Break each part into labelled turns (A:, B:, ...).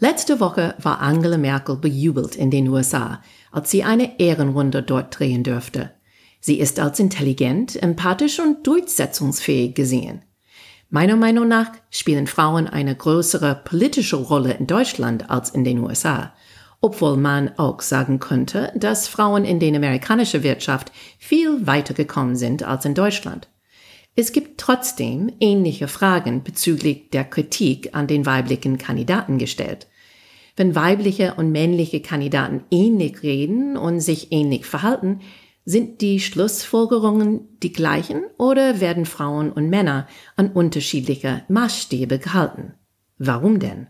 A: Letzte Woche war Angela Merkel bejubelt in den USA, als sie eine Ehrenrunde dort drehen dürfte. Sie ist als intelligent, empathisch und durchsetzungsfähig gesehen. Meiner Meinung nach spielen Frauen eine größere politische Rolle in Deutschland als in den USA, obwohl man auch sagen könnte, dass Frauen in den amerikanischen Wirtschaft viel weiter gekommen sind als in Deutschland. Es gibt trotzdem ähnliche Fragen bezüglich der Kritik an den weiblichen Kandidaten gestellt. Wenn weibliche und männliche Kandidaten ähnlich reden und sich ähnlich verhalten, sind die Schlussfolgerungen die gleichen oder werden Frauen und Männer an unterschiedliche Maßstäbe gehalten? Warum denn?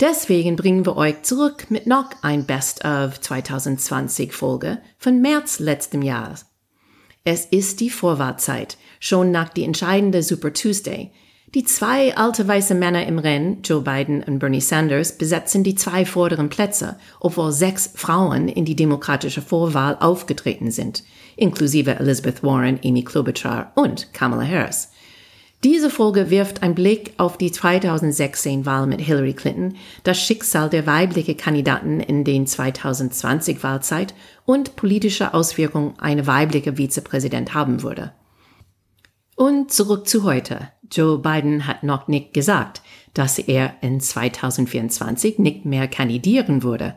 A: Deswegen bringen wir euch zurück mit noch ein Best of 2020 Folge von März letztem Jahr. Es ist die Vorwahrzeit, schon nach die entscheidende Super Tuesday. Die zwei alte weiße Männer im Rennen, Joe Biden und Bernie Sanders, besetzen die zwei vorderen Plätze, obwohl sechs Frauen in die demokratische Vorwahl aufgetreten sind, inklusive Elizabeth Warren, Amy Klobuchar und Kamala Harris. Diese Folge wirft einen Blick auf die 2016-Wahl mit Hillary Clinton, das Schicksal der weiblichen Kandidaten in den 2020-Wahlzeit und politische Auswirkungen eine weibliche Vizepräsident haben würde. Und zurück zu heute. Joe Biden hat noch nicht gesagt, dass er in 2024 nicht mehr kandidieren würde.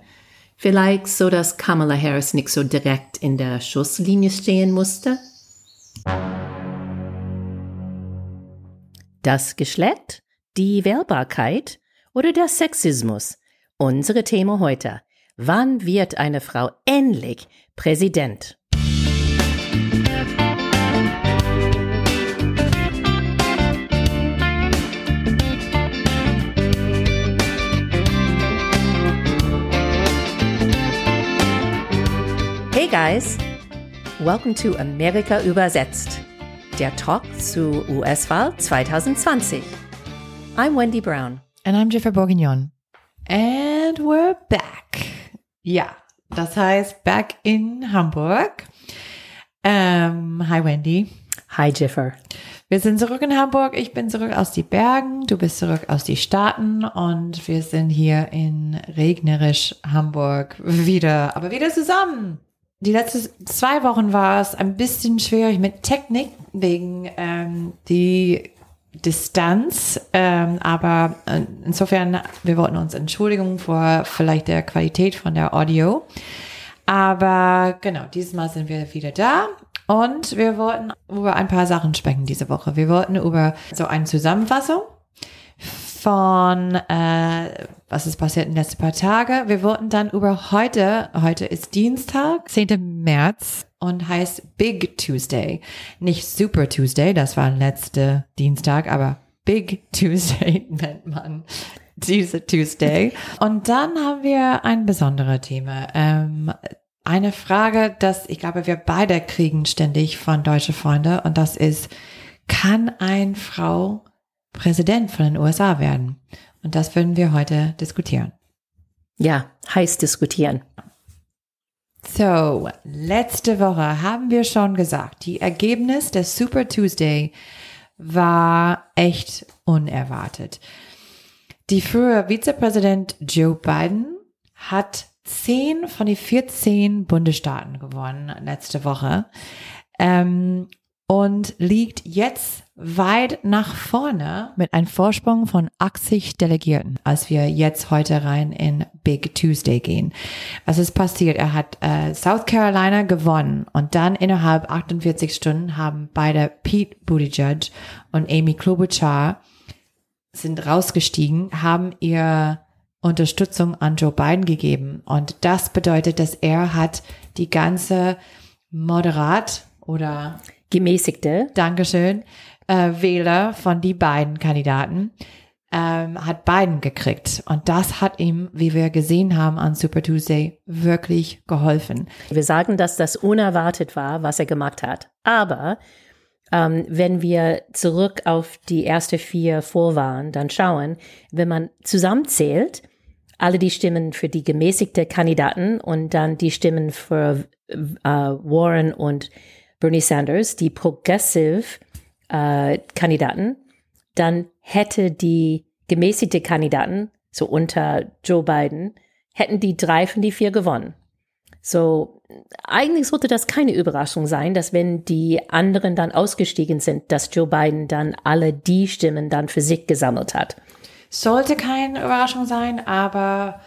A: Vielleicht so, dass Kamala Harris nicht so direkt in der Schusslinie stehen musste? Das Geschlecht, die Wählbarkeit oder der Sexismus? Unsere Thema heute. Wann wird eine Frau endlich Präsident? Hey guys, welcome to America übersetzt der Talk zu US-Wahl 2020. I'm Wendy Brown.
B: And I'm Jennifer Bourguignon. And we're back. Ja, das heißt back in Hamburg. Ähm, hi Wendy.
A: Hi Jennifer.
B: Wir sind zurück in Hamburg. Ich bin zurück aus die Bergen. Du bist zurück aus die Staaten. Und wir sind hier in regnerisch Hamburg wieder, aber wieder zusammen die letzten zwei Wochen war es ein bisschen schwierig mit Technik wegen ähm, die Distanz, ähm, aber äh, insofern, wir wollten uns entschuldigen vor vielleicht der Qualität von der Audio. Aber genau, dieses Mal sind wir wieder da und wir wollten über ein paar Sachen sprechen diese Woche. Wir wollten über so eine Zusammenfassung von äh, was ist passiert in den letzten paar Tagen. Wir wollten dann über heute, heute ist Dienstag, 10. März und heißt Big Tuesday. Nicht Super Tuesday, das war letzte Dienstag, aber Big Tuesday nennt man diese Tuesday. Und dann haben wir ein besonderes Thema. Ähm, eine Frage, dass ich glaube, wir beide kriegen ständig von deutsche Freunde und das ist, kann eine Frau Präsident von den USA werden. Und das würden wir heute diskutieren.
A: Ja, heiß diskutieren.
B: So, letzte Woche haben wir schon gesagt, die Ergebnis des Super Tuesday war echt unerwartet. Die frühere Vizepräsident Joe Biden hat zehn von den 14 Bundesstaaten gewonnen letzte Woche ähm, und liegt jetzt weit nach vorne mit einem Vorsprung von 80 Delegierten, als wir jetzt heute rein in Big Tuesday gehen. Was ist passiert? Er hat äh, South Carolina gewonnen und dann innerhalb 48 Stunden haben beide Pete Buttigieg und Amy Klobuchar sind rausgestiegen, haben ihr Unterstützung an Joe Biden gegeben und das bedeutet, dass er hat die ganze moderat oder
A: gemäßigte
B: Dankeschön äh, Wähler von die beiden Kandidaten ähm, hat Biden gekriegt. Und das hat ihm, wie wir gesehen haben an Super Tuesday, wirklich geholfen.
A: Wir sagen, dass das unerwartet war, was er gemacht hat. Aber ähm, wenn wir zurück auf die erste vier Vorwahlen dann schauen, wenn man zusammenzählt, alle die Stimmen für die gemäßigte Kandidaten und dann die Stimmen für äh, Warren und Bernie Sanders, die Progressive äh, Kandidaten, dann hätte die gemäßigte Kandidaten so unter Joe Biden, hätten die drei von die vier gewonnen. So, eigentlich sollte das keine Überraschung sein, dass wenn die anderen dann ausgestiegen sind, dass Joe Biden dann alle die Stimmen dann für sich gesammelt hat.
B: Sollte keine Überraschung sein, aber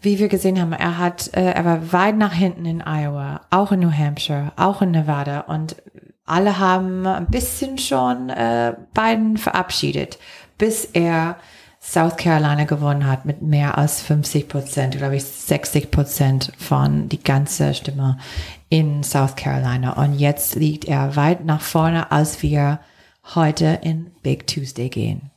B: wie wir gesehen haben, er hat, äh, er war weit nach hinten in Iowa, auch in New Hampshire, auch in Nevada und alle haben ein bisschen schon äh, Biden verabschiedet, bis er South Carolina gewonnen hat mit mehr als 50 Prozent, glaube ich 60 Prozent von die ganze Stimme in South Carolina. Und jetzt liegt er weit nach vorne, als wir heute in Big Tuesday gehen.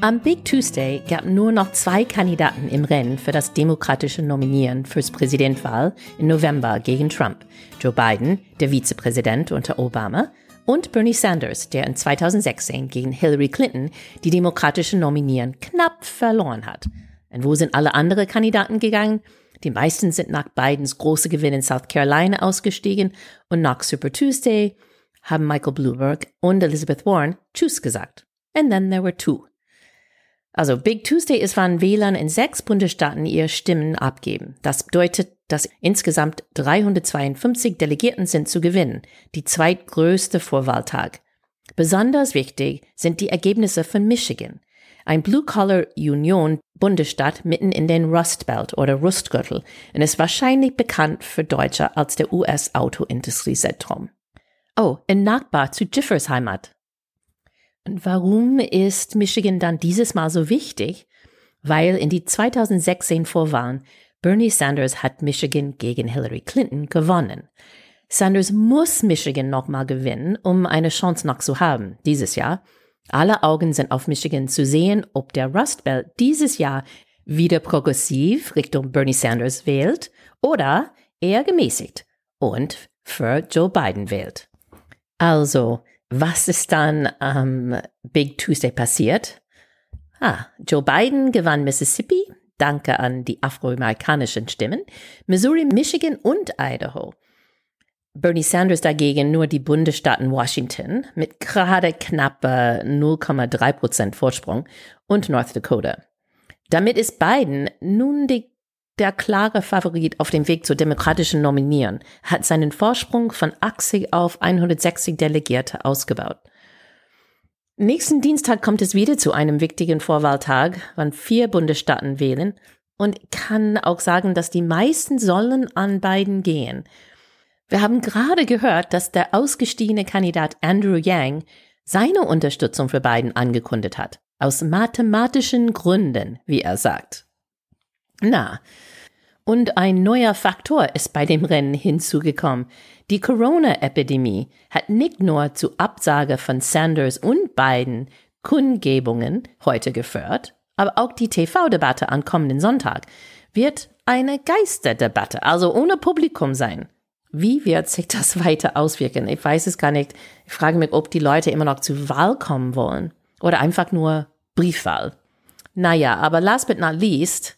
A: Am Big Tuesday gab nur noch zwei Kandidaten im Rennen für das demokratische Nominieren fürs Präsidentwahl im November gegen Trump. Joe Biden, der Vizepräsident unter Obama, und Bernie Sanders, der in 2016 gegen Hillary Clinton die demokratische Nominieren knapp verloren hat. Und wo sind alle anderen Kandidaten gegangen? Die meisten sind nach Bidens große Gewinn in South Carolina ausgestiegen und nach Super Tuesday haben Michael Bloomberg und Elizabeth Warren Tschüss gesagt. And then there were two. Also Big Tuesday ist, wann Wählern in sechs Bundesstaaten ihre Stimmen abgeben. Das bedeutet, dass insgesamt 352 Delegierten sind zu gewinnen, die zweitgrößte Vorwahltag. Besonders wichtig sind die Ergebnisse von Michigan, ein Blue-Collar-Union-Bundesstaat mitten in den Rust Belt oder Rustgürtel und ist wahrscheinlich bekannt für Deutscher als der US-Autoindustriezentrum. Oh, ein Nachbar zu Jiffers Heimat. Und warum ist Michigan dann dieses Mal so wichtig? Weil in die 2016 Vorwahlen Bernie Sanders hat Michigan gegen Hillary Clinton gewonnen. Sanders muss Michigan nochmal gewinnen, um eine Chance noch zu haben dieses Jahr. Alle Augen sind auf Michigan zu sehen, ob der Rust Belt dieses Jahr wieder progressiv Richtung Bernie Sanders wählt oder eher gemäßigt und für Joe Biden wählt. Also, was ist dann am ähm, Big Tuesday passiert? Ah, Joe Biden gewann Mississippi, danke an die afroamerikanischen Stimmen, Missouri, Michigan und Idaho. Bernie Sanders dagegen nur die Bundesstaaten Washington mit gerade knapp 0,3 Prozent Vorsprung und North Dakota. Damit ist Biden nun die der klare Favorit auf dem Weg zur demokratischen Nominieren, hat seinen Vorsprung von 80 auf 160 Delegierte ausgebaut. Nächsten Dienstag kommt es wieder zu einem wichtigen Vorwahltag, wann vier Bundesstaaten wählen und kann auch sagen, dass die meisten sollen an beiden gehen. Wir haben gerade gehört, dass der ausgestiegene Kandidat Andrew Yang seine Unterstützung für Biden angekündigt hat. Aus mathematischen Gründen, wie er sagt. Na, und ein neuer Faktor ist bei dem Rennen hinzugekommen. Die Corona-Epidemie hat nicht nur zu Absage von Sanders und Biden Kundgebungen heute geführt, aber auch die TV-Debatte am kommenden Sonntag wird eine Geisterdebatte, also ohne Publikum sein. Wie wird sich das weiter auswirken? Ich weiß es gar nicht. Ich frage mich, ob die Leute immer noch zur Wahl kommen wollen oder einfach nur Briefwahl. Naja, aber last but not least,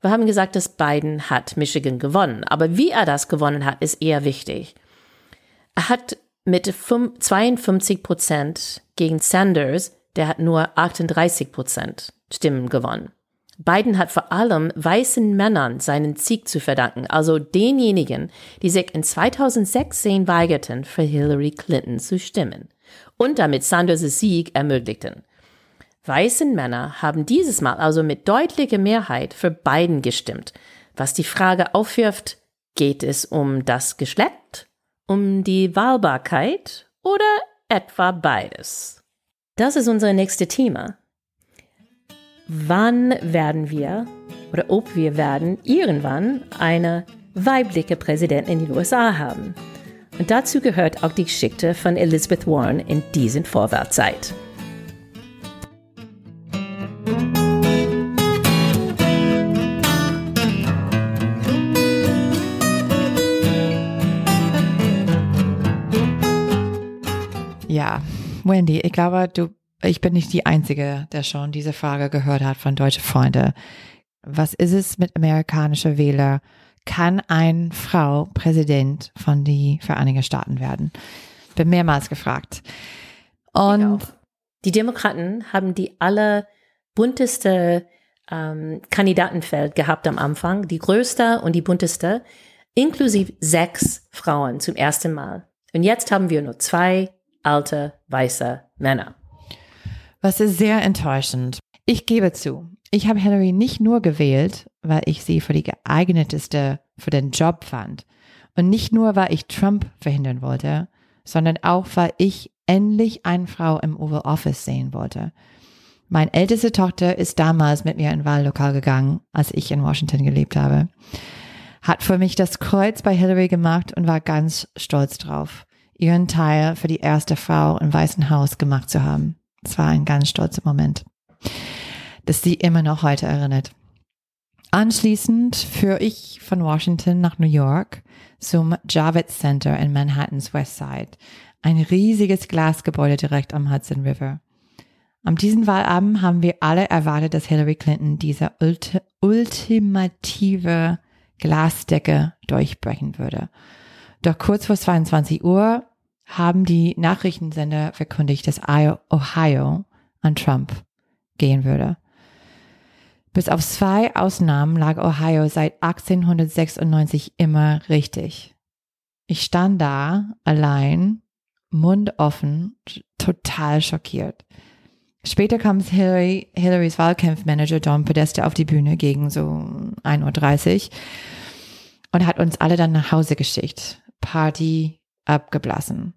A: wir haben gesagt, dass Biden hat Michigan gewonnen, aber wie er das gewonnen hat, ist eher wichtig. Er hat mit 52 Prozent gegen Sanders, der hat nur 38 Prozent Stimmen gewonnen. Biden hat vor allem weißen Männern seinen Sieg zu verdanken, also denjenigen, die sich in 2016 weigerten, für Hillary Clinton zu stimmen und damit Sanders Sieg ermöglichten. Weißen Männer haben dieses Mal also mit deutlicher Mehrheit für Biden gestimmt, was die Frage aufwirft, geht es um das Geschlecht, um die Wahlbarkeit oder etwa beides? Das ist unser nächstes Thema. Wann werden wir oder ob wir werden irgendwann eine weibliche Präsidentin in den USA haben? Und dazu gehört auch die Geschichte von Elizabeth Warren in diesen Vorwärtszeit.
B: Ja, Wendy, ich glaube, du, ich bin nicht die Einzige, der schon diese Frage gehört hat von deutsche Freunde. Was ist es mit amerikanischen Wählern kann eine Frau Präsident von die Vereinigten Staaten werden? Bin mehrmals gefragt. Und
A: die Demokraten haben die allerbunteste ähm, Kandidatenfeld gehabt am Anfang, die größte und die bunteste, inklusive sechs Frauen zum ersten Mal. Und jetzt haben wir nur zwei alte, weiße Männer.
B: Was ist sehr enttäuschend. Ich gebe zu, ich habe Hillary nicht nur gewählt, weil ich sie für die geeigneteste für den Job fand. Und nicht nur, weil ich Trump verhindern wollte, sondern auch, weil ich endlich eine Frau im Oval Office sehen wollte. Meine älteste Tochter ist damals mit mir in Wahllokal gegangen, als ich in Washington gelebt habe. Hat für mich das Kreuz bei Hillary gemacht und war ganz stolz drauf, ihren Teil für die erste Frau im Weißen Haus gemacht zu haben. Es war ein ganz stolzer Moment, das sie immer noch heute erinnert. Anschließend führe ich von Washington nach New York zum Javits Center in Manhattans West Side. Ein riesiges Glasgebäude direkt am Hudson River. Am diesen Wahlabend haben wir alle erwartet, dass Hillary Clinton diese ulti ultimative Glasdecke durchbrechen würde. Doch kurz vor 22 Uhr haben die Nachrichtensender verkündigt, dass Ohio an Trump gehen würde. Bis auf zwei Ausnahmen lag Ohio seit 1896 immer richtig. Ich stand da allein, Mund offen, total schockiert. Später kam Hillary, Hillarys Wahlkampfmanager Don Podesta auf die Bühne gegen so 1.30 Uhr und hat uns alle dann nach Hause geschickt. Party abgeblasen.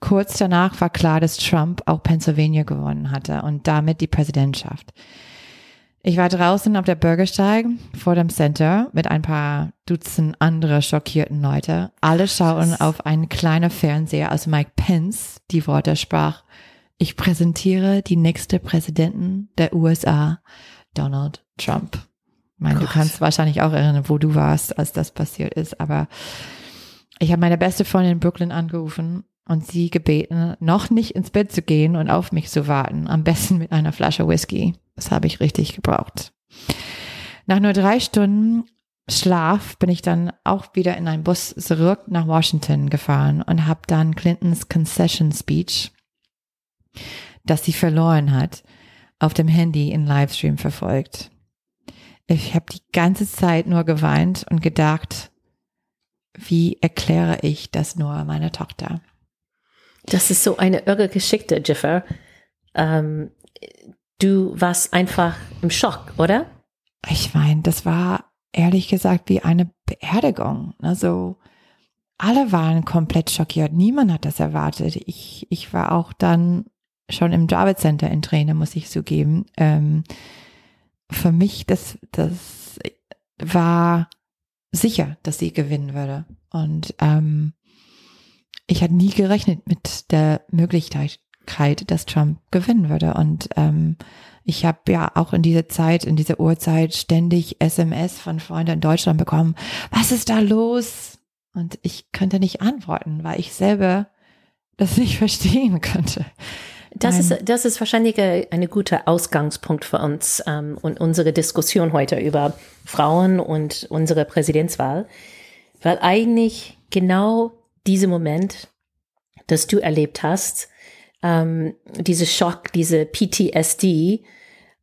B: Kurz danach war klar, dass Trump auch Pennsylvania gewonnen hatte und damit die Präsidentschaft. Ich war draußen auf der Bürgersteig vor dem Center mit ein paar Dutzend andere schockierten Leute. Alle schauen auf einen kleinen Fernseher, als Mike Pence die Worte sprach. Ich präsentiere die nächste Präsidenten der USA, Donald Trump. Ich meine, du kannst wahrscheinlich auch erinnern, wo du warst, als das passiert ist, aber ich habe meine beste Freundin in Brooklyn angerufen und sie gebeten, noch nicht ins Bett zu gehen und auf mich zu warten, am besten mit einer Flasche Whisky. Das habe ich richtig gebraucht. Nach nur drei Stunden Schlaf bin ich dann auch wieder in einen Bus zurück nach Washington gefahren und habe dann Clintons Concession Speech, das sie verloren hat, auf dem Handy in Livestream verfolgt. Ich habe die ganze Zeit nur geweint und gedacht, wie erkläre ich das nur meiner Tochter?
A: Das ist so eine irre Geschichte, Jiffer. Ähm, du warst einfach im Schock, oder?
B: Ich meine, das war ehrlich gesagt wie eine Beerdigung. Also alle waren komplett schockiert. Niemand hat das erwartet. Ich, ich war auch dann schon im Jarvis Center in Tränen, muss ich zugeben. Ähm, für mich, das, das war sicher, dass sie gewinnen würde. Und ähm, ich hatte nie gerechnet mit der Möglichkeit, dass Trump gewinnen würde. Und ähm, ich habe ja auch in dieser Zeit, in dieser Uhrzeit ständig SMS von Freunden in Deutschland bekommen. Was ist da los? Und ich könnte nicht antworten, weil ich selber das nicht verstehen könnte.
A: Das ist, das ist wahrscheinlich ein guter Ausgangspunkt für uns ähm, und unsere Diskussion heute über Frauen und unsere Präsidentswahl, weil eigentlich genau dieser Moment, das du erlebt hast, ähm, diese Schock, diese PTSD,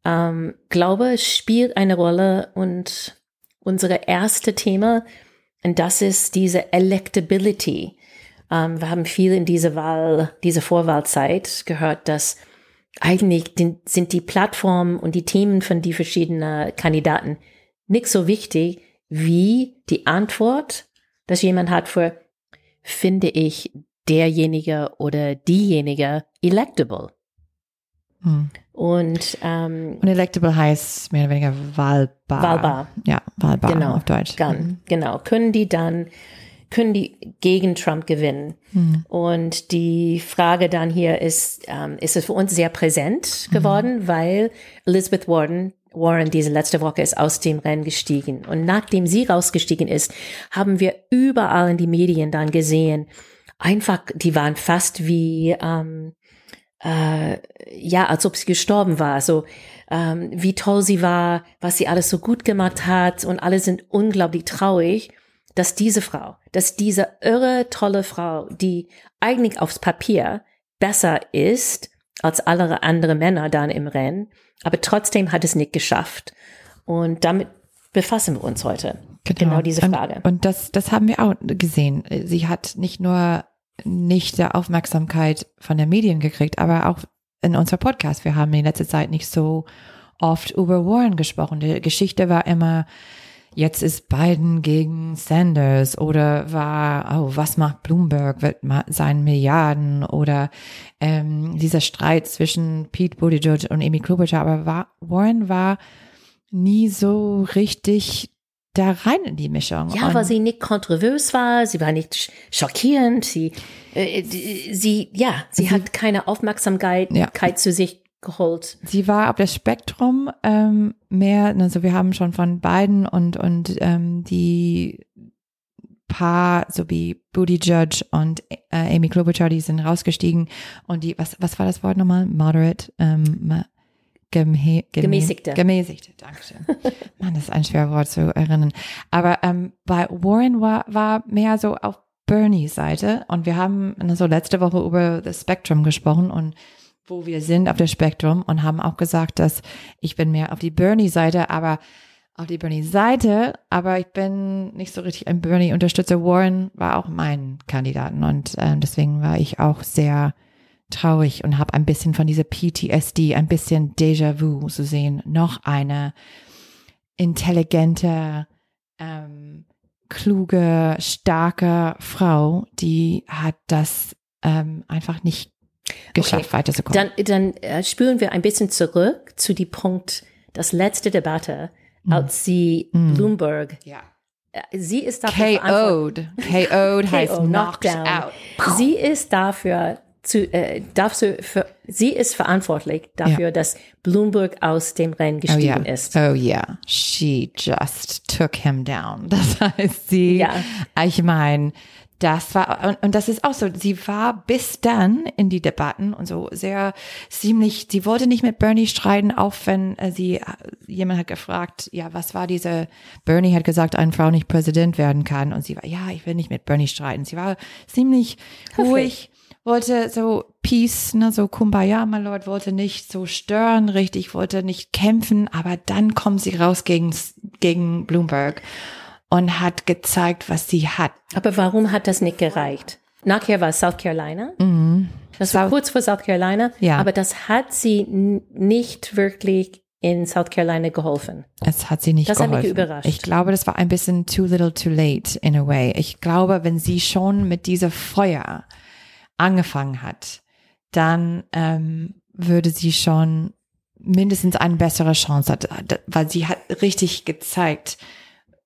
A: ähm, glaube, spielt eine Rolle und unsere erste Thema, und das ist diese Electability. Ähm, wir haben viel in dieser Wahl, diese Vorwahlzeit gehört, dass eigentlich sind die Plattformen und die Themen von die verschiedenen Kandidaten nicht so wichtig wie die Antwort, dass jemand hat für, finde ich derjenige oder diejenige electable. Hm. Und, ähm,
B: und electable heißt mehr oder weniger wahlbar.
A: Wahlbar.
B: Ja, wahlbar
A: genau,
B: auf Deutsch.
A: Gan, mhm. Genau. Können die dann, können die gegen Trump gewinnen? Hm. Und die Frage dann hier ist, ähm, ist es für uns sehr präsent geworden, mhm. weil Elizabeth Warren Warren diese letzte Woche ist aus dem Rennen gestiegen. Und nachdem sie rausgestiegen ist, haben wir überall in die Medien dann gesehen, einfach, die waren fast wie, ähm, äh, ja, als ob sie gestorben war. So, ähm, wie toll sie war, was sie alles so gut gemacht hat und alle sind unglaublich traurig. Dass diese Frau, dass diese irre tolle Frau, die eigentlich aufs Papier besser ist als alle andere Männer dann im Rennen, aber trotzdem hat es nicht geschafft. Und damit befassen wir uns heute. Genau, genau diese Frage.
B: Und, und das, das haben wir auch gesehen. Sie hat nicht nur nicht der Aufmerksamkeit von der Medien gekriegt, aber auch in unserer Podcast. Wir haben in letzter Zeit nicht so oft über Warren gesprochen. Die Geschichte war immer, jetzt ist Biden gegen Sanders oder war, oh, was macht Bloomberg, wird sein Milliarden oder ähm, dieser Streit zwischen Pete Buttigieg und Amy Klobuchar. Aber war, Warren war nie so richtig da rein in die Mischung.
A: Ja, weil sie nicht kontrovers war, sie war nicht schockierend, sie, äh, sie, ja, sie, sie hat keine Aufmerksamkeit ja. zu sich geholt.
B: Sie war auf das Spektrum ähm, mehr, also wir haben schon von beiden und und ähm, die Paar so wie Booty Judge und äh, Amy Klobuchar, die sind rausgestiegen und die was was war das Wort nochmal? Moderate ähm, Gemä
A: Gemäßigte.
B: Gemäßigte, Dankeschön. Mann, das ist ein schweres Wort zu erinnern. Aber ähm, bei Warren war, war mehr so auf Bernies Seite und wir haben so letzte Woche über das Spektrum gesprochen und wo wir sind auf der Spektrum und haben auch gesagt, dass ich bin mehr auf die Bernie-Seite, aber auf die Bernie-Seite, aber ich bin nicht so richtig ein Bernie-Unterstützer. Warren war auch mein Kandidaten und äh, deswegen war ich auch sehr traurig und habe ein bisschen von dieser PTSD, ein bisschen Déjà-vu zu sehen. Noch eine intelligente, ähm, kluge, starke Frau, die hat das ähm, einfach nicht geschafft, okay. weiterzukommen.
A: Dann, dann äh, spüren wir ein bisschen zurück zu dem Punkt, das letzte Debatte, mm. als sie mm. Bloomberg
B: ja.
A: Äh, sie ist dafür KO'd.
B: KO'd heißt knocked out.
A: Sie ist dafür zu, äh, dafür, für, sie ist verantwortlich dafür, ja. dass Bloomberg aus dem Rennen gestiegen
B: oh, yeah.
A: ist.
B: Oh yeah, she just took him down. Das heißt, sie, ja. ich meine, das war, und, und das ist auch so, sie war bis dann in die Debatten und so sehr ziemlich, sie wollte nicht mit Bernie streiten, auch wenn äh, sie, äh, jemand hat gefragt, ja, was war diese, Bernie hat gesagt, eine Frau nicht Präsident werden kann. Und sie war, ja, ich will nicht mit Bernie streiten. Sie war ziemlich ruhig wollte so Peace, ne, so Kumbaya, my Lord, wollte nicht so stören, richtig, wollte nicht kämpfen, aber dann kommt sie raus gegen, gegen Bloomberg und hat gezeigt, was sie hat.
A: Aber warum hat das nicht gereicht? Nachher war South Carolina. Mhm. Das war South, kurz vor South Carolina. Ja. Aber das hat sie nicht wirklich in South Carolina geholfen.
B: Es hat sie nicht
A: das
B: geholfen.
A: Das hat mich überrascht.
B: Ich glaube, das war ein bisschen too little too late in a way. Ich glaube, wenn sie schon mit dieser Feuer angefangen hat, dann ähm, würde sie schon mindestens eine bessere Chance hat, weil sie hat richtig gezeigt,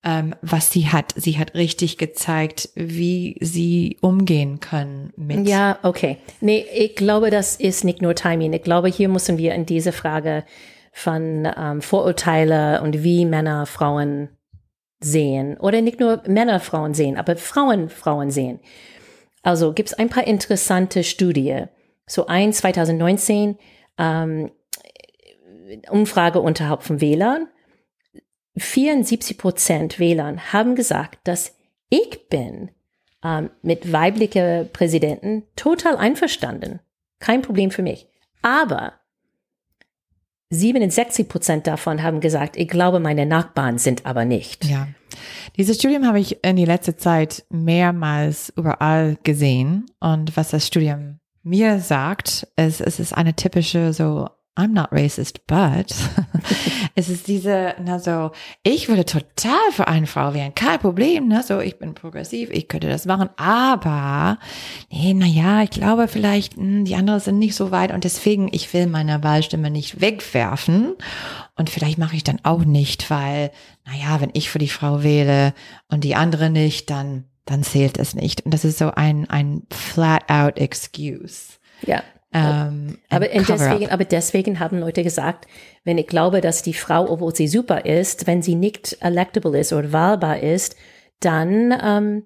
B: ähm, was sie hat. Sie hat richtig gezeigt, wie sie umgehen können mit.
A: Ja, okay. Nee, ich glaube, das ist nicht nur Timing. Ich glaube, hier müssen wir in diese Frage von ähm, Vorurteile und wie Männer Frauen sehen oder nicht nur Männer Frauen sehen, aber Frauen Frauen sehen. Also gibt es ein paar interessante Studien. So ein 2019 ähm, Umfrage unterhalb von Wählern. 74 Prozent Wählern haben gesagt, dass ich bin ähm, mit weiblicher Präsidenten total einverstanden. Kein Problem für mich. Aber 67 Prozent davon haben gesagt, ich glaube, meine Nachbarn sind aber nicht.
B: Ja. Dieses Studium habe ich in die letzte Zeit mehrmals überall gesehen. Und was das Studium mir sagt, ist, es ist eine typische so I'm not racist, but es ist diese, na so, ich würde total für eine Frau wählen, kein Problem, ne, so, ich bin progressiv, ich könnte das machen, aber, nee, na ja, ich glaube vielleicht, mh, hm, die anderen sind nicht so weit und deswegen, ich will meine Wahlstimme nicht wegwerfen und vielleicht mache ich dann auch nicht, weil, na ja, wenn ich für die Frau wähle und die andere nicht, dann, dann zählt es nicht. Und das ist so ein, ein flat out excuse.
A: Ja. Ähm, aber, deswegen, aber deswegen haben Leute gesagt, wenn ich glaube, dass die Frau, obwohl sie super ist, wenn sie nicht electable ist oder wahlbar ist, dann, ähm,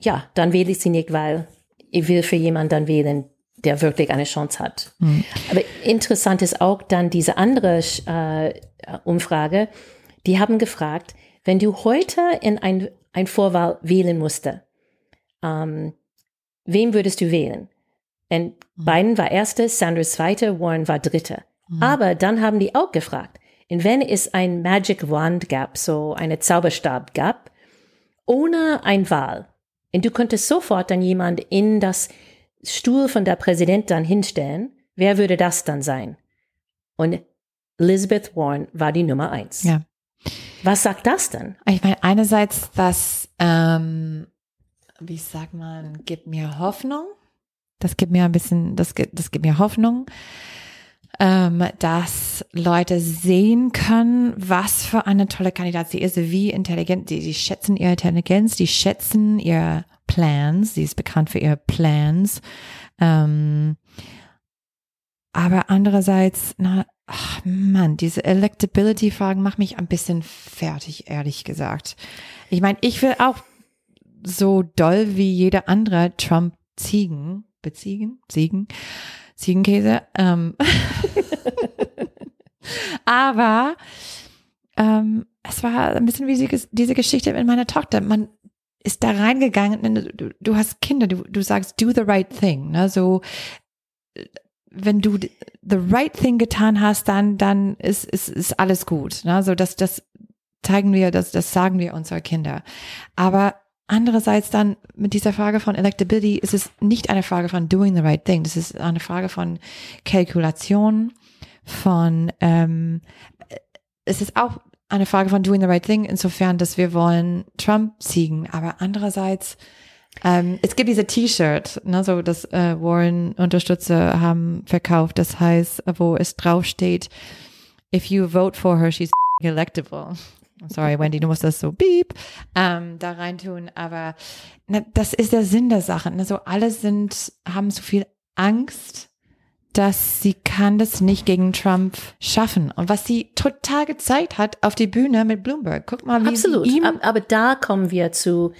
A: ja, dann wähle ich sie nicht, weil ich will für jemanden dann wählen, der wirklich eine Chance hat. Mhm. Aber interessant ist auch dann diese andere äh, Umfrage, die haben gefragt, wenn du heute in ein ein Vorwahl wählen musste, ähm, wem würdest du wählen? Und mhm. Biden war erste, Sanders zweite, Warren war dritte. Mhm. Aber dann haben die auch gefragt, und wenn es ein Magic Wand gab, so eine Zauberstab gab, ohne ein Wahl, und du könntest sofort dann jemand in das Stuhl von der Präsident dann hinstellen, wer würde das dann sein? Und Elizabeth Warren war die Nummer eins.
B: Ja.
A: Was sagt das denn?
B: Ich meine, einerseits, das, ähm, wie sagt man, gibt mir Hoffnung. Das gibt mir ein bisschen, das gibt, das gibt mir Hoffnung, ähm, dass Leute sehen können, was für eine tolle Kandidat sie ist, wie intelligent, sie, sie schätzen ihre Intelligenz, die schätzen ihre Plans, sie ist bekannt für ihre Plans. Ähm, aber andererseits, na, ach Mann, diese Electability-Fragen machen mich ein bisschen fertig, ehrlich gesagt. Ich meine, ich will auch so doll wie jeder andere Trump ziegen, beziehen, ziegen, Ziegenkäse. Ähm. Aber ähm, es war ein bisschen wie diese Geschichte mit meiner Tochter. Man ist da reingegangen, du, du hast Kinder, du, du sagst, do the right thing. Ne? So, wenn du the right thing getan hast, dann, dann ist, ist, ist alles gut. Ne? So, das, das zeigen wir, das, das sagen wir unsere Kinder. Aber andererseits dann mit dieser Frage von Electability ist es nicht eine Frage von doing the right thing. Das ist eine Frage von Kalkulation, von, ähm, es ist auch eine Frage von doing the right thing, insofern, dass wir wollen Trump siegen. Aber andererseits, ähm, es gibt diese T-Shirt, ne, so das äh, Warren-Unterstützer haben verkauft, das heißt, wo es draufsteht, if you vote for her, she's electable. Sorry, Wendy, du musst das so beep ähm, da reintun. Aber ne, das ist der Sinn der Sache. Ne? So alle sind, haben so viel Angst, dass sie kann das nicht gegen Trump schaffen. Und was sie total gezeigt hat auf die Bühne mit Bloomberg. Guck mal, wie
A: Absolut.
B: ihm
A: aber da kommen wir zu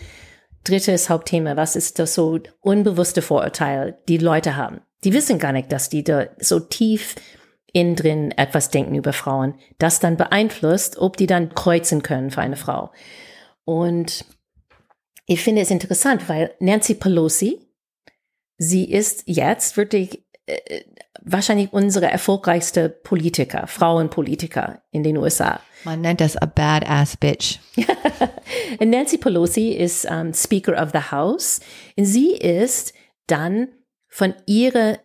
A: drittes Hauptthema. Was ist das so unbewusste Vorurteil, die Leute haben? Die wissen gar nicht, dass die da so tief innen drin etwas denken über Frauen, das dann beeinflusst, ob die dann kreuzen können für eine Frau. Und ich finde es interessant, weil Nancy Pelosi, sie ist jetzt wirklich äh, wahrscheinlich unsere erfolgreichste Politiker, Frauenpolitiker in den USA.
B: Man nennt das a badass bitch.
A: Nancy Pelosi ist um, ähm, Speaker of the House. Sie ist dann von ihrer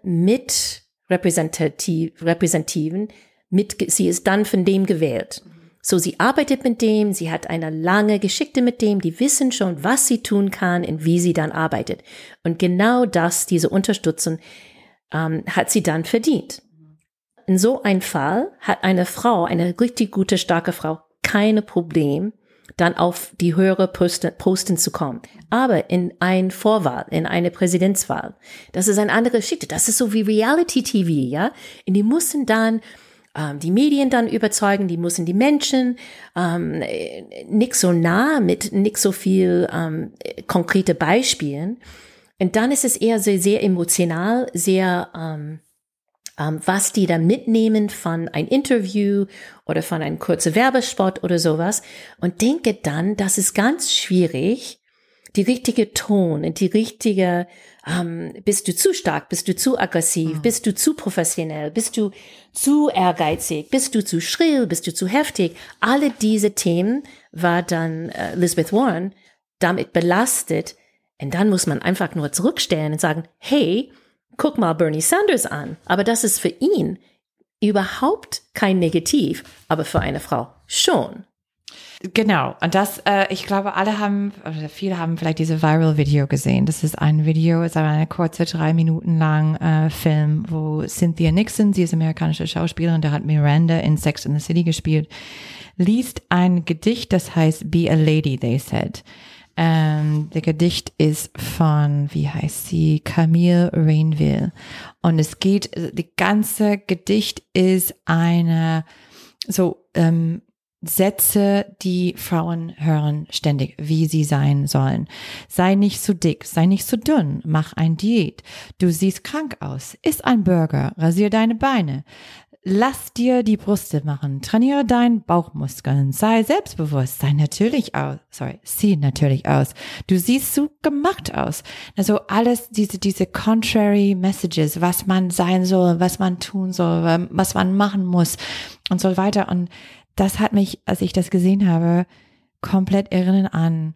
A: Mitrepräsentativen, mit, sie ist dann von dem gewählt. So, sie arbeitet mit dem, sie hat eine lange Geschichte mit dem, die wissen schon, was sie tun kann und wie sie dann arbeitet. Und genau das, diese Unterstützung, ähm, hat sie dann verdient. In so einem Fall hat eine Frau, eine richtig gute, starke Frau, keine Problem, dann auf die höhere Posten, Posten zu kommen. Aber in ein Vorwahl, in eine Präsidentswahl, das ist eine andere Geschichte. Das ist so wie Reality TV, ja? Und die müssen dann ähm, die Medien dann überzeugen, die müssen die Menschen ähm, nicht so nah mit nicht so viel ähm, konkrete Beispielen. Und dann ist es eher sehr, sehr emotional, sehr, ähm, was die da mitnehmen von ein Interview oder von einem kurzen Werbespot oder sowas. Und denke dann, das ist ganz schwierig, die richtige Ton und die richtige, ähm, bist du zu stark, bist du zu aggressiv, mhm. bist du zu professionell, bist du zu ehrgeizig, bist du zu schrill, bist du zu heftig. Alle diese Themen war dann äh, Elizabeth Warren damit belastet, und dann muss man einfach nur zurückstellen und sagen, hey, guck mal Bernie Sanders an. Aber das ist für ihn überhaupt kein Negativ, aber für eine Frau schon.
B: Genau. Und das, äh, ich glaube, alle haben, oder viele haben vielleicht diese Viral-Video gesehen. Das ist ein Video, ist aber eine kurze, drei Minuten lang äh, Film, wo Cynthia Nixon, sie ist amerikanische Schauspielerin, der hat Miranda in Sex in the City gespielt, liest ein Gedicht, das heißt Be a Lady, they said. Ähm, der Gedicht ist von, wie heißt sie, Camille Rainville. Und es geht, die ganze Gedicht ist eine, so, ähm, Sätze, die Frauen hören ständig, wie sie sein sollen. Sei nicht zu dick, sei nicht zu dünn, mach ein Diät. Du siehst krank aus, iss ein Burger, rasier deine Beine. Lass dir die Brüste machen, trainiere deinen Bauchmuskeln, sei selbstbewusst, sei natürlich aus, sorry, sieh natürlich aus. Du siehst so gemacht aus. Also alles diese, diese contrary messages, was man sein soll, was man tun soll, was man machen muss und so weiter. Und das hat mich, als ich das gesehen habe, komplett erinnern an,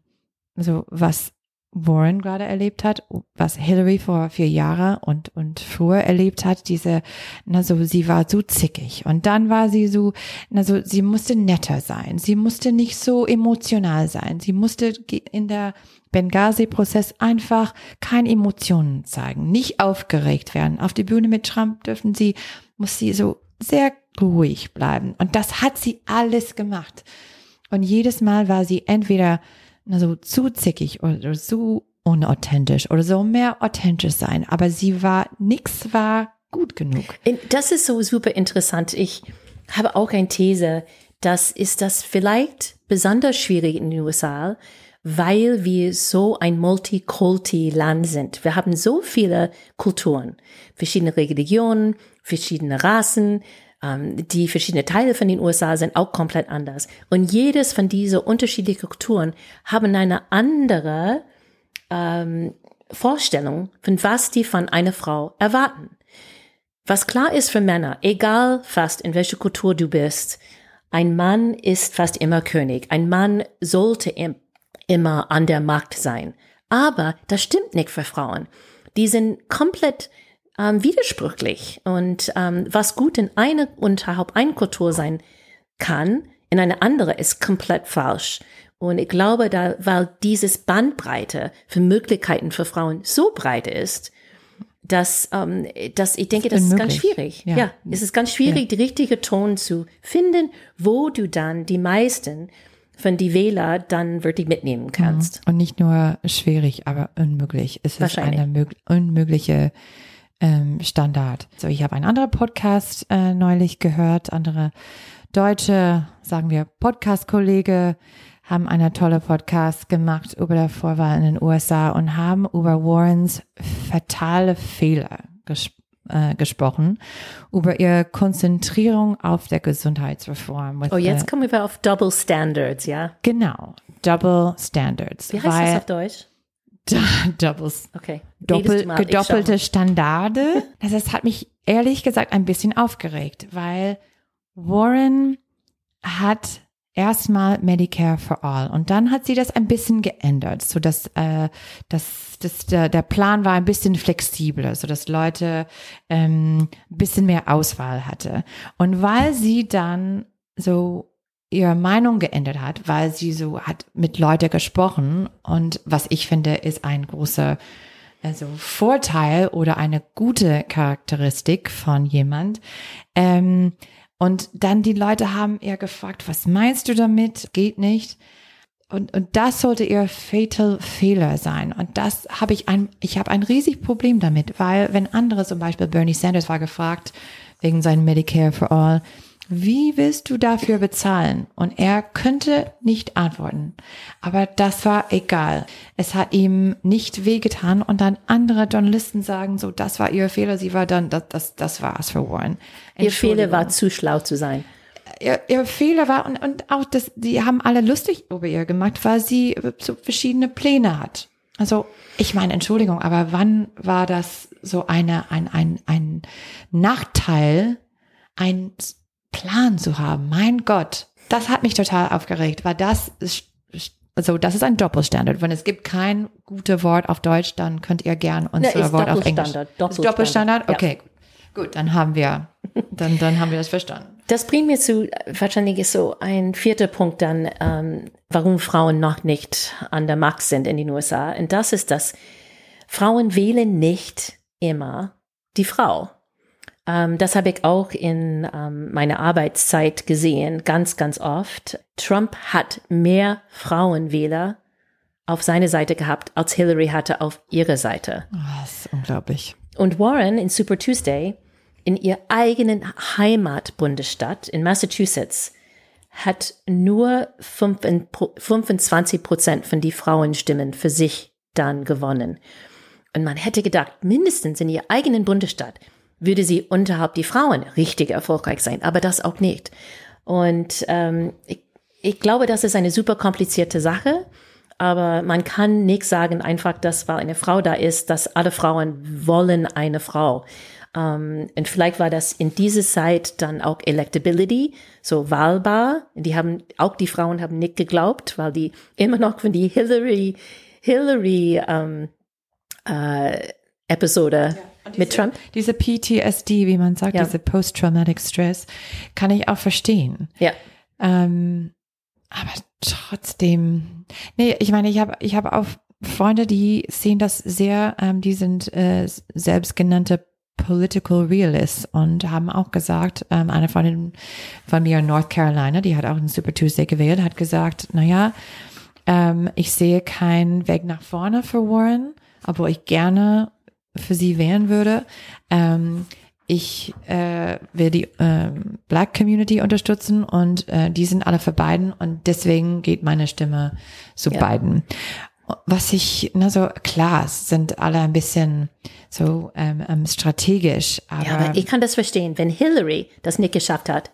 B: so was Warren gerade erlebt hat, was Hillary vor vier Jahren und, und früher erlebt hat, diese, na so, sie war so zickig. Und dann war sie so, na so, sie musste netter sein, sie musste nicht so emotional sein, sie musste in der Benghazi-Prozess einfach keine Emotionen zeigen, nicht aufgeregt werden. Auf die Bühne mit Trump dürfen sie, muss sie so sehr ruhig bleiben. Und das hat sie alles gemacht. Und jedes Mal war sie entweder so zu zickig oder so unauthentisch oder so mehr authentisch sein. Aber sie war, nix war gut genug.
A: Das ist so super interessant. Ich habe auch eine These, dass ist das vielleicht besonders schwierig in den USA, weil wir so ein Multikulti-Land sind. Wir haben so viele Kulturen, verschiedene Religionen, verschiedene Rassen, die verschiedene Teile von den USA sind auch komplett anders. Und jedes von diesen unterschiedlichen Kulturen haben eine andere ähm, Vorstellung von was die von einer Frau erwarten. Was klar ist für Männer, egal fast in welcher Kultur du bist, ein Mann ist fast immer König. Ein Mann sollte im, immer an der Macht sein. Aber das stimmt nicht für Frauen. Die sind komplett ähm, widersprüchlich. Und ähm, was gut in einer unterhalb einer Kultur sein kann, in eine andere ist komplett falsch. Und ich glaube, da, weil dieses Bandbreite für Möglichkeiten für Frauen so breit ist, dass, ähm, dass ich denke, das ist ganz schwierig. Ja. ja, es ist ganz schwierig, ja. die richtige Ton zu finden, wo du dann die meisten von die Wähler dann wirklich mitnehmen kannst.
B: Mhm. Und nicht nur schwierig, aber unmöglich. Es ist eine unmögliche ähm, Standard. So, ich habe einen anderen Podcast äh, neulich gehört, andere deutsche, sagen wir, Podcast-Kollege haben eine tolle Podcast gemacht über der Vorwahl in den USA und haben über Warrens fatale Fehler gesprochen äh, gesprochen, über ihre Konzentrierung auf der Gesundheitsreform.
A: Oh, jetzt kommen wir auf Double Standards, ja?
B: Genau, Double Standards.
A: Wie heißt das auf Deutsch?
B: Doubles. Okay. Doppel, gedoppelte Standarde. Also das hat mich ehrlich gesagt ein bisschen aufgeregt, weil Warren hat erstmal Medicare for All und dann hat sie das ein bisschen geändert, so dass äh, dass, dass der, der Plan war ein bisschen flexibler, so dass Leute ähm, ein bisschen mehr Auswahl hatte. Und weil sie dann so ihre Meinung geändert hat, weil sie so hat mit Leute gesprochen und was ich finde ist ein großer also Vorteil oder eine gute Charakteristik von jemand. Ähm, und dann die Leute haben ihr gefragt, was meinst du damit? Geht nicht. Und, und das sollte ihr fatal Fehler sein. Und das habe ich ein, ich habe ein riesig Problem damit, weil wenn andere, zum Beispiel Bernie Sanders war gefragt wegen seinem Medicare for All, wie willst du dafür bezahlen? Und er könnte nicht antworten. Aber das war egal. Es hat ihm nicht wehgetan und dann andere Journalisten sagen so, das war ihr Fehler, sie war dann, das, das, das war's für Warren.
A: Ihr Fehler war zu schlau zu sein.
B: Ihr, ihr Fehler war und, und auch das, die haben alle lustig über ihr gemacht, weil sie so verschiedene Pläne hat. Also, ich meine, Entschuldigung, aber wann war das so eine, ein, ein, ein Nachteil, ein Plan zu haben. Mein Gott, das hat mich total aufgeregt, weil das ist, also das ist ein Doppelstandard. Wenn es gibt kein gutes Wort auf Deutsch, dann könnt ihr gern unser ne, Wort auf Englisch. Doppelstandard. Ist Doppelstandard? Okay, ja. gut, dann haben wir, dann, dann haben wir das verstanden.
A: Das bringt mir zu, wahrscheinlich ist so ein vierter Punkt dann, ähm, warum Frauen noch nicht an der Macht sind in den USA. Und das ist, dass Frauen wählen nicht immer die Frau. Ähm, das habe ich auch in ähm, meiner Arbeitszeit gesehen, ganz, ganz oft. Trump hat mehr Frauenwähler auf seine Seite gehabt, als Hillary hatte auf ihre Seite.
B: Oh, das ist unglaublich.
A: Und Warren in Super Tuesday, in ihr eigenen Heimatbundesstaat in Massachusetts, hat nur 25 Prozent von die Frauenstimmen für sich dann gewonnen. Und man hätte gedacht, mindestens in ihr eigenen Bundesstaat würde sie unterhalb die Frauen richtig erfolgreich sein, aber das auch nicht. Und ähm, ich, ich glaube, das ist eine super komplizierte Sache, aber man kann nicht sagen einfach, dass weil eine Frau da ist, dass alle Frauen wollen eine Frau. Um, ähm, und vielleicht war das in dieser Zeit dann auch Electability, so wahlbar. Die haben, auch die Frauen haben nicht geglaubt, weil die immer noch, wenn die Hillary, Hillary, ähm, äh, Episode ja. mit Trump.
B: Diese PTSD, wie man sagt, ja. diese Post-Traumatic Stress, kann ich auch verstehen.
A: Ja.
B: Ähm, aber trotzdem, nee, ich meine, ich habe ich habe auch Freunde, die sehen das sehr, ähm, die sind äh, selbstgenannte Political Realists und haben auch gesagt, ähm, eine Freundin von mir in North Carolina, die hat auch einen Super Tuesday gewählt, hat gesagt, naja, ähm, ich sehe keinen Weg nach vorne für Warren, obwohl ich gerne für sie wählen würde. Ähm, ich äh, will die äh, Black Community unterstützen und äh, die sind alle für Biden und deswegen geht meine Stimme zu ja. Biden. Was ich, na so klar, sind alle ein bisschen so ähm, ähm, strategisch. Aber,
A: ja, aber ich kann das verstehen. Wenn Hillary das nicht geschafft hat,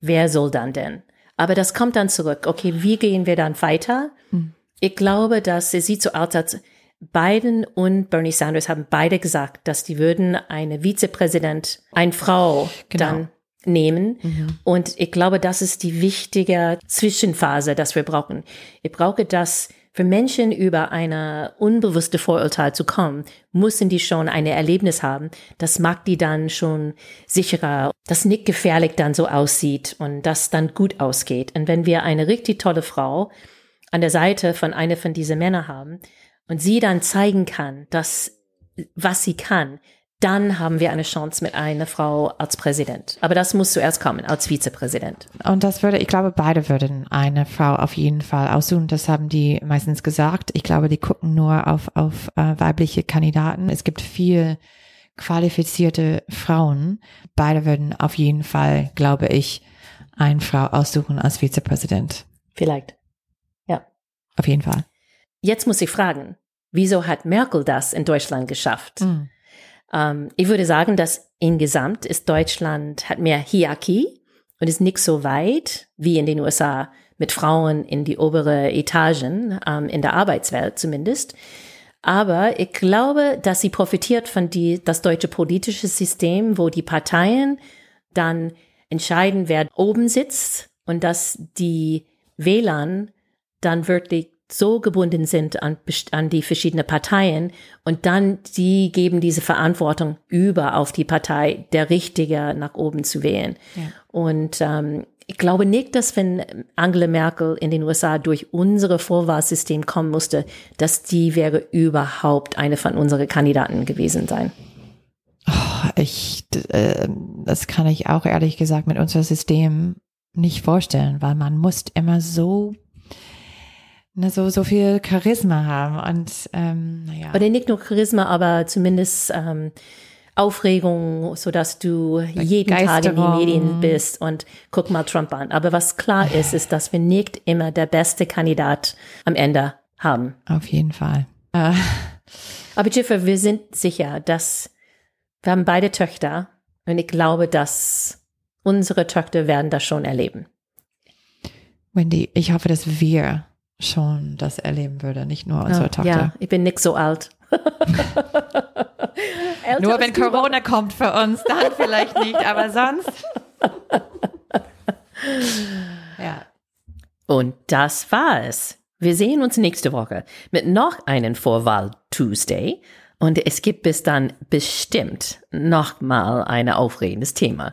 A: wer soll dann denn? Aber das kommt dann zurück. Okay, wie gehen wir dann weiter? Hm. Ich glaube, dass es sieht so aus, als Biden und Bernie Sanders haben beide gesagt, dass die würden eine Vizepräsident, eine Frau genau. dann nehmen. Mhm. Und ich glaube, das ist die wichtige Zwischenphase, dass wir brauchen. Ich brauche das für Menschen über eine unbewusste Vorurteil zu kommen, müssen die schon ein Erlebnis haben. Das mag die dann schon sicherer, dass nicht gefährlich dann so aussieht und das dann gut ausgeht. Und wenn wir eine richtig tolle Frau an der Seite von einer von diesen Männern haben, und sie dann zeigen kann, dass was sie kann, dann haben wir eine Chance mit einer Frau als Präsident. Aber das muss zuerst kommen, als Vizepräsident.
B: Und das würde, ich glaube, beide würden eine Frau auf jeden Fall aussuchen. Das haben die meistens gesagt. Ich glaube, die gucken nur auf, auf äh, weibliche Kandidaten. Es gibt viel qualifizierte Frauen. Beide würden auf jeden Fall, glaube ich, eine Frau aussuchen als Vizepräsident.
A: Vielleicht. Ja.
B: Auf jeden Fall.
A: Jetzt muss ich fragen, wieso hat Merkel das in Deutschland geschafft? Mhm. Ähm, ich würde sagen, dass insgesamt ist Deutschland hat mehr Hierarchie und ist nicht so weit wie in den USA mit Frauen in die obere Etagen, ähm, in der Arbeitswelt zumindest. Aber ich glaube, dass sie profitiert von die, das deutsche politische System, wo die Parteien dann entscheiden, wer oben sitzt und dass die Wählern dann wirklich so gebunden sind an, an die verschiedenen Parteien und dann die geben diese Verantwortung über auf die Partei, der Richtige nach oben zu wählen. Ja. Und ähm, ich glaube nicht, dass wenn Angela Merkel in den USA durch unsere Vorwahlsystem kommen musste, dass die wäre überhaupt eine von unseren Kandidaten gewesen sein.
B: Oh, ich, äh, das kann ich auch ehrlich gesagt mit unserem System nicht vorstellen, weil man muss immer so ne, so, so viel Charisma haben und ähm, naja.
A: Oder nicht nur Charisma, aber zumindest ähm, Aufregung, so dass du jeden Tag in die Medien bist und guck mal Trump an. Aber was klar ist, ist, dass wir nicht immer der beste Kandidat am Ende haben.
B: Auf jeden Fall. Äh.
A: Aber Jiffer, wir sind sicher, dass wir haben beide Töchter und ich glaube, dass unsere Töchter werden das schon erleben.
B: Wendy, ich hoffe, dass wir schon das erleben würde, nicht nur unsere ja, Tochter. Ja,
A: ich bin nicht so alt.
B: nur wenn Corona kommt für uns, dann vielleicht nicht, aber sonst.
A: ja. Und das war es. Wir sehen uns nächste Woche mit noch einem Vorwahl Tuesday und es gibt bis dann bestimmt noch mal ein aufregendes Thema.